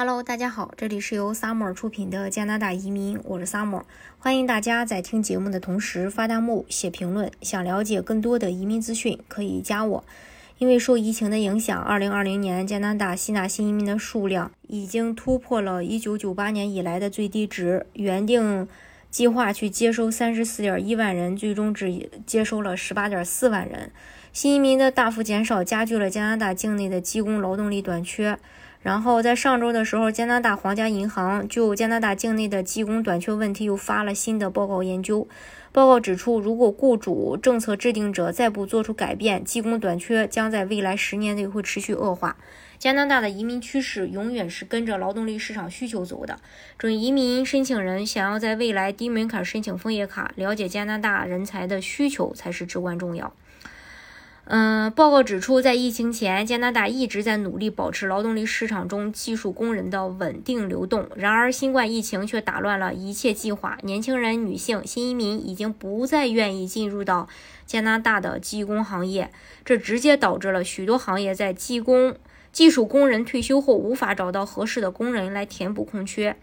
Hello，大家好，这里是由 Summer 出品的加拿大移民，我是 Summer，欢迎大家在听节目的同时发弹幕、写评论。想了解更多的移民资讯，可以加我。因为受疫情的影响，2020年加拿大吸纳新移民的数量已经突破了1998年以来的最低值。原定计划去接收34.1万人，最终只接收了18.4万人。新移民的大幅减少，加剧了加拿大境内的技工劳动力短缺。然后在上周的时候，加拿大皇家银行就加拿大境内的技工短缺问题又发了新的报告研究。报告指出，如果雇主、政策制定者再不做出改变，技工短缺将在未来十年内会持续恶化。加拿大的移民趋势永远是跟着劳动力市场需求走的。准移民申请人想要在未来低门槛申请枫叶卡，了解加拿大人才的需求才是至关重要。嗯，报告指出，在疫情前，加拿大一直在努力保持劳动力市场中技术工人的稳定流动。然而，新冠疫情却打乱了一切计划。年轻人、女性、新移民已经不再愿意进入到加拿大的技工行业，这直接导致了许多行业在技工、技术工人退休后无法找到合适的工人来填补空缺。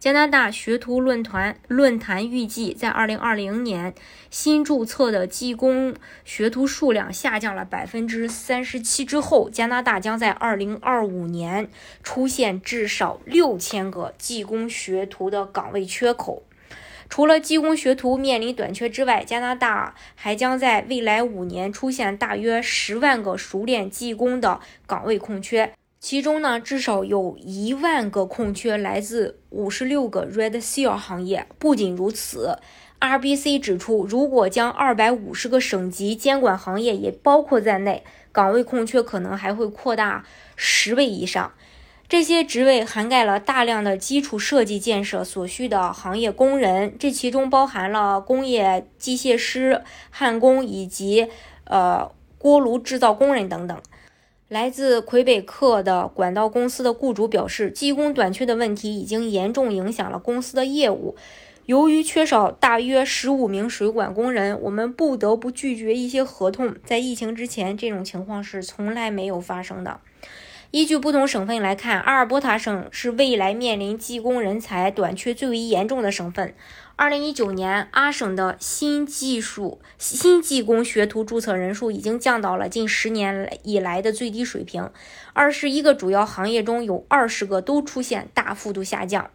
加拿大学徒论坛论坛预计，在二零二零年，新注册的技工学徒数量下降了百分之三十七之后，加拿大将在二零二五年出现至少六千个技工学徒的岗位缺口。除了技工学徒面临短缺之外，加拿大还将在未来五年出现大约十万个熟练技工的岗位空缺。其中呢，至少有一万个空缺来自五十六个 Red Seal 行业。不仅如此，RBC 指出，如果将二百五十个省级监管行业也包括在内，岗位空缺可能还会扩大十倍以上。这些职位涵盖了大量的基础设计建设所需的行业工人，这其中包含了工业机械师、焊工以及呃锅炉制造工人等等。来自魁北克的管道公司的雇主表示，技工短缺的问题已经严重影响了公司的业务。由于缺少大约十五名水管工人，我们不得不拒绝一些合同。在疫情之前，这种情况是从来没有发生的。依据不同省份来看，阿尔伯塔省是未来面临技工人才短缺最为严重的省份。二零一九年，阿省的新技术新技工学徒注册人数已经降到了近十年以来的最低水平。二十一个主要行业中有二十个都出现大幅度下降。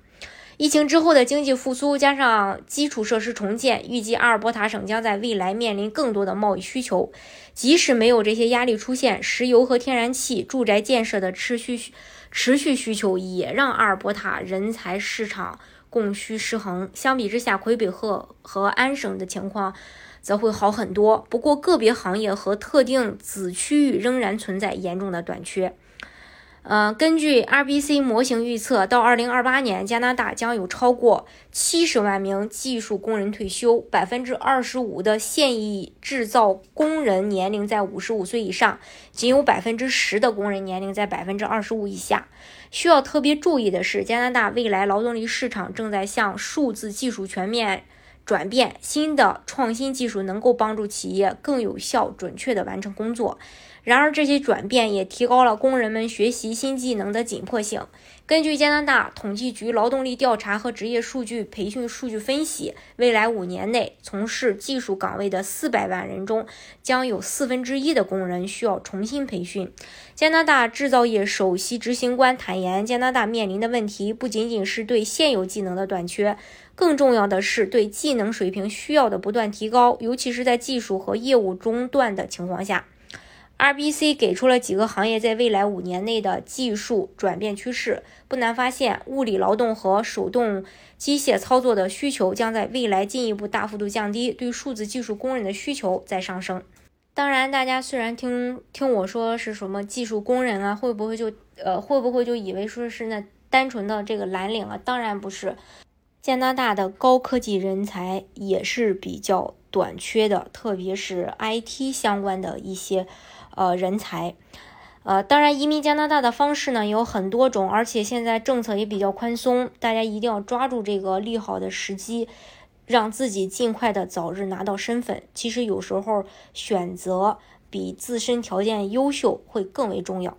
疫情之后的经济复苏加上基础设施重建，预计阿尔伯塔省将在未来面临更多的贸易需求。即使没有这些压力出现，石油和天然气、住宅建设的持续持续需求也让阿尔伯塔人才市场。供需失衡，相比之下，魁北克和安省的情况则会好很多。不过，个别行业和特定子区域仍然存在严重的短缺。呃，根据 RBC 模型预测，到2028年，加拿大将有超过70万名技术工人退休，百分之二十五的现役制造工人年龄在55岁以上，仅有百分之十的工人年龄在百分之二十五以下。需要特别注意的是，加拿大未来劳动力市场正在向数字技术全面转变，新的创新技术能够帮助企业更有效、准确地完成工作。然而，这些转变也提高了工人们学习新技能的紧迫性。根据加拿大统计局劳动力调查和职业数据培训数据分析，未来五年内从事技术岗位的四百万人中，将有四分之一的工人需要重新培训。加拿大制造业首席执行官坦言，加拿大面临的问题不仅仅是对现有技能的短缺，更重要的是对技能水平需要的不断提高，尤其是在技术和业务中断的情况下。RBC 给出了几个行业在未来五年内的技术转变趋势，不难发现，物理劳动和手动机械操作的需求将在未来进一步大幅度降低，对数字技术工人的需求在上升。当然，大家虽然听听我说是什么技术工人啊，会不会就呃会不会就以为说是那单纯的这个蓝领啊？当然不是，加拿大的高科技人才也是比较短缺的，特别是 IT 相关的一些。呃，人才，呃，当然，移民加拿大的方式呢有很多种，而且现在政策也比较宽松，大家一定要抓住这个利好的时机，让自己尽快的早日拿到身份。其实有时候选择比自身条件优秀会更为重要。